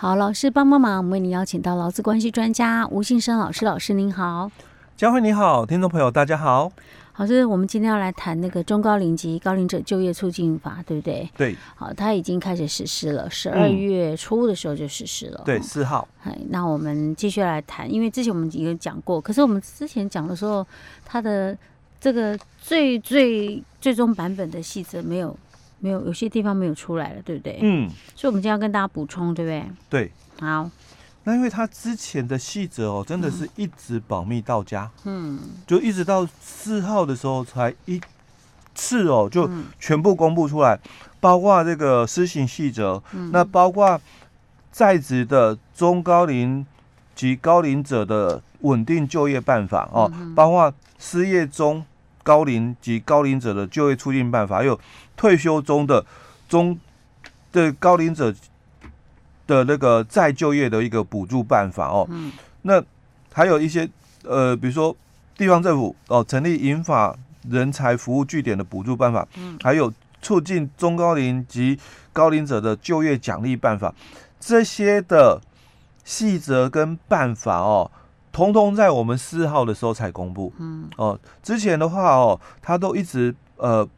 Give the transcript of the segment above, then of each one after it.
好，老师帮帮忙，我们为您邀请到劳资关系专家吴信生老师，老师您好，佳慧你好，听众朋友大家好。老师，我们今天要来谈那个中高龄及高龄者就业促进法，对不对？对。好，它已经开始实施了，十二月初的时候就实施了。嗯、对，四号。哎，那我们继续来谈，因为之前我们已经讲过，可是我们之前讲的时候，它的这个最最最终版本的细则没有没有，有些地方没有出来了，对不对？嗯。所以我们今天要跟大家补充，对不对？对。好。那因为他之前的细则哦，真的是一直保密到家，嗯，就一直到四号的时候才一次哦，就全部公布出来，包括这个施行细则，那包括在职的中高龄及高龄者的稳定就业办法哦，包括失业中高龄及高龄者的就业促进办法，还有退休中的中的高龄者。的那个再就业的一个补助办法哦，嗯，那还有一些呃，比如说地方政府哦，成立银法人才服务据点的补助办法，嗯，还有促进中高龄及高龄者的就业奖励办法，这些的细则跟办法哦，通通在我们四号的时候才公布，嗯，哦，之前的话哦，他都一直呃。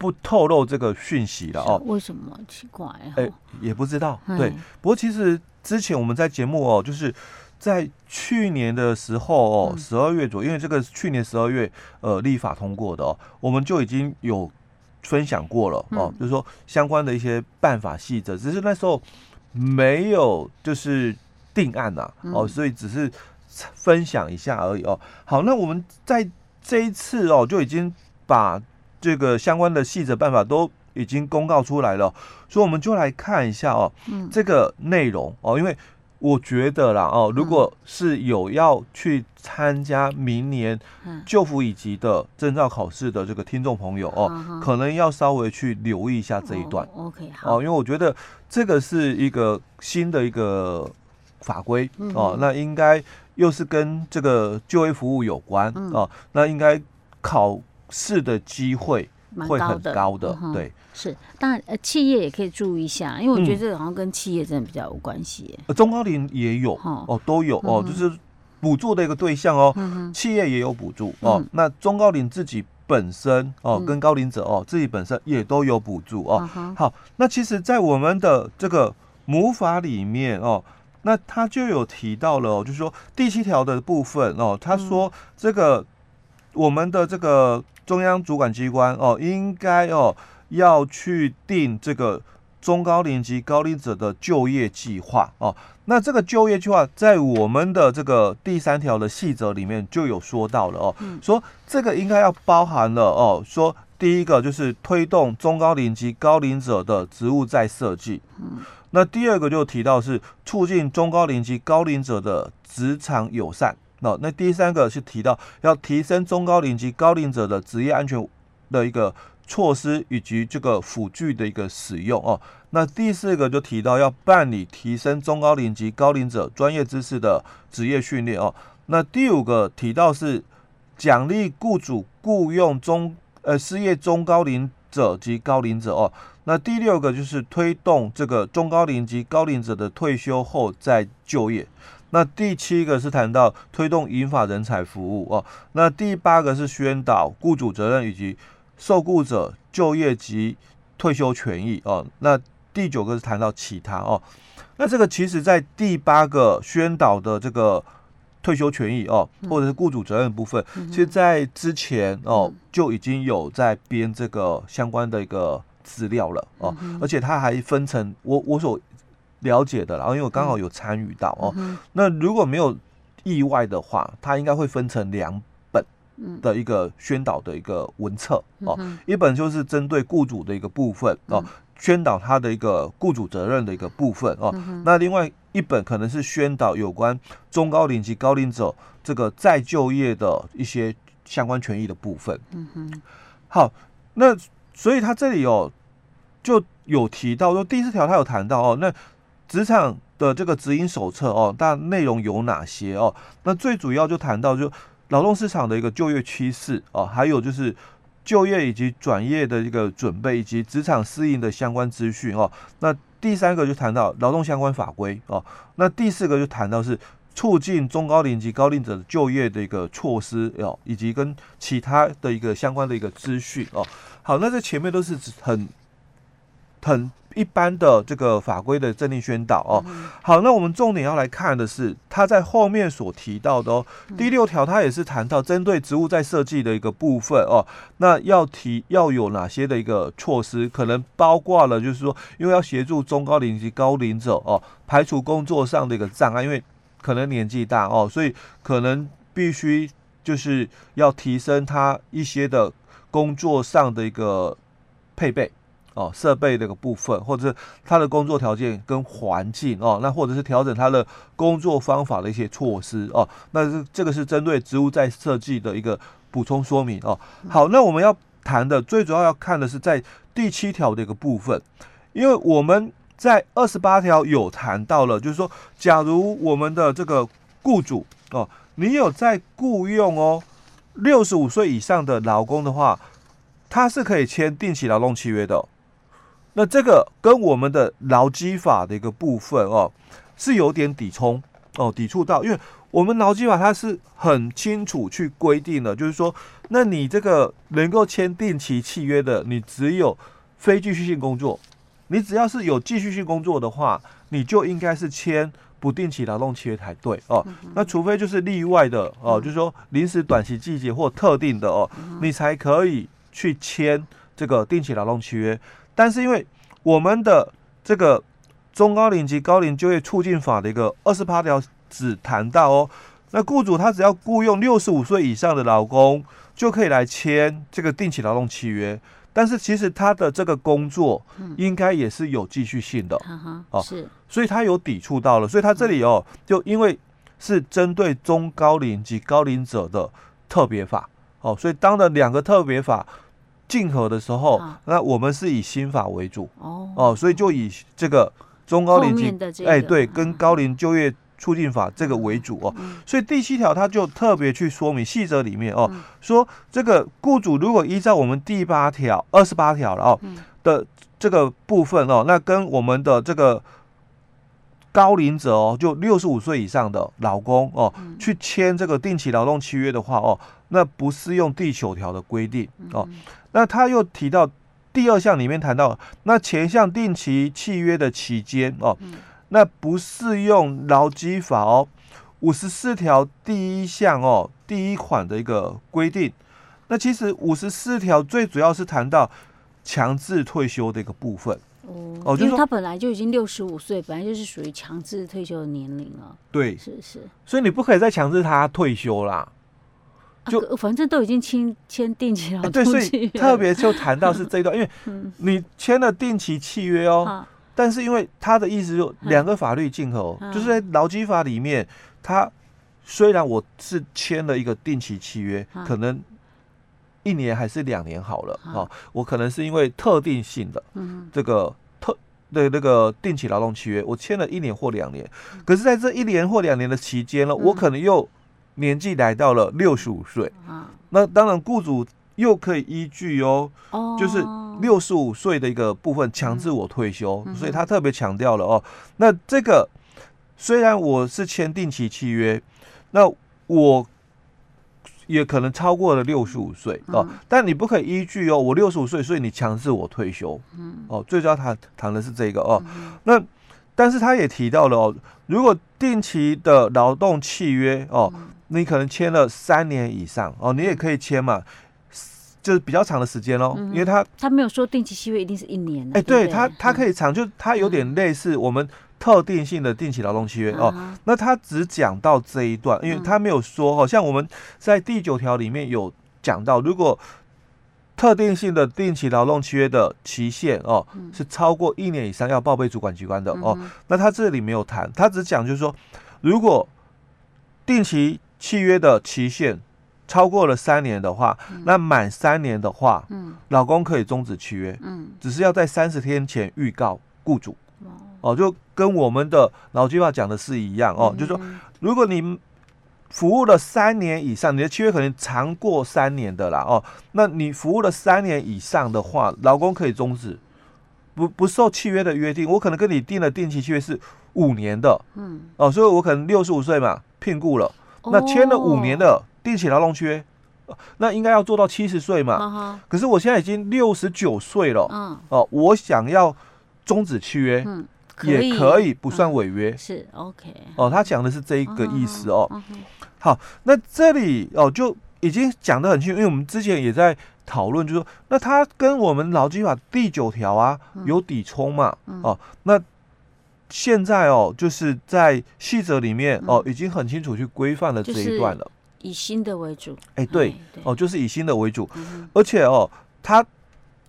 不透露这个讯息了哦？为什么奇怪？哎、欸，也不知道。对，不过其实之前我们在节目哦，就是在去年的时候哦，十二月左右，因为这个去年十二月呃立法通过的哦，我们就已经有分享过了哦，就是说相关的一些办法细则，只是那时候没有就是定案呐哦，所以只是分享一下而已哦。好，那我们在这一次哦，就已经把。这个相关的细则办法都已经公告出来了，所以我们就来看一下哦，嗯、这个内容哦，因为我觉得啦哦，如果是有要去参加明年就服以及的证照考试的这个听众朋友哦，嗯、可能要稍微去留意一下这一段。哦、OK 好，哦，因为我觉得这个是一个新的一个法规哦，那应该又是跟这个就业服务有关哦，那应该考。是的机会会很高的，对，是当然，呃，企业也可以注意一下，因为我觉得这个好像跟企业真的比较有关系。呃，中高龄也有哦，都有哦，就是补助的一个对象哦，企业也有补助哦。那中高龄自己本身哦，跟高龄者哦，自己本身也都有补助哦。好，那其实，在我们的这个母法里面哦，那他就有提到了，就是说第七条的部分哦，他说这个我们的这个。中央主管机关哦，应该哦要去定这个中高龄及高龄者的就业计划哦。那这个就业计划在我们的这个第三条的细则里面就有说到了哦，说这个应该要包含了哦，说第一个就是推动中高龄及高龄者的职务再设计，那第二个就提到是促进中高龄及高龄者的职场友善。那、那第三个是提到要提升中高龄及高龄者的职业安全的一个措施以及这个辅具的一个使用哦。那第四个就提到要办理提升中高龄及高龄者专业知识的职业训练哦。那第五个提到是奖励雇主雇佣中呃失业中高龄者及高龄者哦。那第六个就是推动这个中高龄及高龄者的退休后再就业。那第七个是谈到推动银发人才服务哦，那第八个是宣导雇主责任以及受雇者就业及退休权益哦，那第九个是谈到其他哦，那这个其实在第八个宣导的这个退休权益哦，或者是雇主责任部分，其实在之前哦就已经有在编这个相关的一个资料了哦，而且它还分成我我所。了解的，然后因为我刚好有参与到哦，嗯、那如果没有意外的话，它应该会分成两本的一个宣导的一个文册、嗯、哦，一本就是针对雇主的一个部分哦，宣导他的一个雇主责任的一个部分哦，嗯、那另外一本可能是宣导有关中高龄及高龄者这个再就业的一些相关权益的部分。嗯哼，好，那所以他这里哦就有提到说第四条他有谈到哦，那。职场的这个指引手册哦，但内容有哪些哦？那最主要就谈到就劳动市场的一个就业趋势哦，还有就是就业以及转业的一个准备，以及职场适应的相关资讯哦。那第三个就谈到劳动相关法规哦，那第四个就谈到是促进中高龄及高龄者的就业的一个措施哦，以及跟其他的一个相关的一个资讯哦。好，那这前面都是很很。一般的这个法规的政令宣导哦，好，那我们重点要来看的是他在后面所提到的哦，第六条他也是谈到针对植物在设计的一个部分哦，那要提要有哪些的一个措施，可能包括了就是说，因为要协助中高龄及高龄者哦，排除工作上的一个障碍，因为可能年纪大哦，所以可能必须就是要提升他一些的工作上的一个配备。哦，设备这个部分，或者是他的工作条件跟环境哦，那或者是调整他的工作方法的一些措施哦，那是这个是针对职务再设计的一个补充说明哦。好，那我们要谈的最主要要看的是在第七条的一个部分，因为我们在二十八条有谈到了，就是说，假如我们的这个雇主哦，你有在雇佣哦六十五岁以上的劳工的话，他是可以签定期劳动契约的。那这个跟我们的劳基法的一个部分哦，是有点抵冲哦，抵触到，因为我们劳基法它是很清楚去规定的，就是说，那你这个能够签定期契约的，你只有非继续性工作，你只要是有继续性工作的话，你就应该是签不定期劳动契约才对哦。那除非就是例外的哦，就是说临时短期季节或特定的哦，你才可以去签这个定期劳动契约。但是因为我们的这个中高龄及高龄就业促进法的一个二十八条只谈到哦，那雇主他只要雇佣六十五岁以上的劳工就可以来签这个定期劳动契约，但是其实他的这个工作应该也是有继续性的，哦，是，所以他有抵触到了，所以他这里哦，就因为是针对中高龄及高龄者的特别法，哦，所以当了两个特别法。竞合的时候，那我们是以新法为主。哦，哦，所以就以这个中高龄及哎对，跟高龄就业促进法这个为主哦，所以第七条它就特别去说明细则里面哦，说这个雇主如果依照我们第八条二十八条了哦的这个部分哦，那跟我们的这个高龄者哦，就六十五岁以上的老公哦，去签这个定期劳动契约的话哦，那不适用第九条的规定哦。那他又提到第二项里面谈到，那前项定期契约的期间哦，那不适用劳基法哦，五十四条第一项哦，第一款的一个规定。那其实五十四条最主要是谈到强制退休的一个部分哦，因为他本来就已经六十五岁，本来就是属于强制退休的年龄了。对，是是。所以你不可以再强制他退休啦。就、啊、反正都已经签签定期了，对，所以特别就谈到是这一段，因为 你签了定期契约哦，嗯、但是因为他的意思就两个法律竞合，嗯、就是在劳基法里面，他虽然我是签了一个定期契约，嗯、可能一年还是两年好了啊、嗯哦，我可能是因为特定性的这个特的那个定期劳动契约，我签了一年或两年，可是在这一年或两年的期间呢，我可能又年纪来到了六十五岁，那当然雇主又可以依据哦，就是六十五岁的一个部分强制我退休，所以他特别强调了哦。那这个虽然我是签定期契约，那我也可能超过了六十五岁哦，但你不可以依据哦，我六十五岁，所以你强制我退休，哦，最主要谈谈的是这个哦，那。但是他也提到了哦，如果定期的劳动契约哦，你可能签了三年以上哦，你也可以签嘛，就是比较长的时间哦，因为他他没有说定期契约一定是一年，哎，对他他可以长，就他有点类似我们特定性的定期劳动契约。哦，那他只讲到这一段，因为他没有说哦，像我们在第九条里面有讲到，如果。特定性的定期劳动契约的期限哦，是超过一年以上要报备主管机关的哦。那他这里没有谈，他只讲就是说，如果定期契约的期限超过了三年的话，那满三年的话，嗯，老公可以终止契约，嗯。只是要在三十天前预告雇主。哦，就跟我们的劳基法讲的是一样哦，就是说如果你。服务了三年以上，你的契约可能长过三年的啦哦。那你服务了三年以上的话，劳工可以终止，不不受契约的约定，我可能跟你订了定期契约是五年的，嗯，哦，所以我可能六十五岁嘛，聘雇了，哦、那签了五年的定期劳动约，那应该要做到七十岁嘛，可是我现在已经六十九岁了，嗯，哦，我想要终止契约，嗯，也可以不算违约，嗯、是 OK，哦，他讲的是这一个意思哦，哦好，那这里哦就已经讲得很清楚，因为我们之前也在。讨论就是说，那他跟我们劳基法第九条啊有抵冲嘛？哦，那现在哦，就是在细则里面哦，已经很清楚去规范了这一段了。以新的为主。哎，对，对。哦，就是以新的为主，嗯、而且哦，他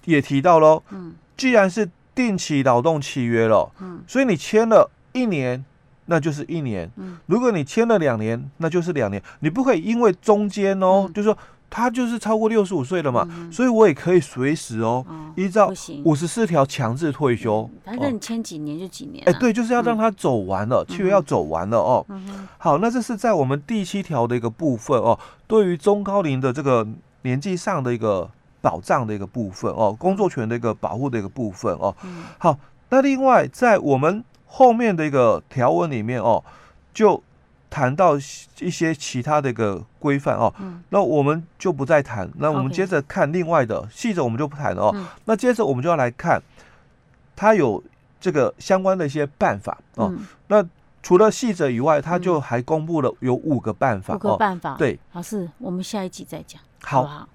也提到喽，嗯，既然是定期劳动契约了，嗯，所以你签了一年，那就是一年，嗯，如果你签了两年，那就是两年，你不可以因为中间哦，嗯、就是说。他就是超过六十五岁了嘛，嗯、所以我也可以随时哦，哦依照五十四条强制退休。反正你签几年就几年，啊。哎、欸，对，就是要让他走完了，契约、嗯、要走完了哦。嗯、好，那这是在我们第七条的一个部分哦，对于中高龄的这个年纪上的一个保障的一个部分哦，工作权的一个保护的一个部分哦。嗯、好，那另外在我们后面的一个条文里面哦，就。谈到一些其他的一个规范哦，嗯、那我们就不再谈。那我们接着看另外的细则，我们就不谈了哦。嗯、那接着我们就要来看，它有这个相关的一些办法哦。嗯、那除了细则以外，它就还公布了有五个办法。五个办法，对，老师，我们下一集再讲。好。好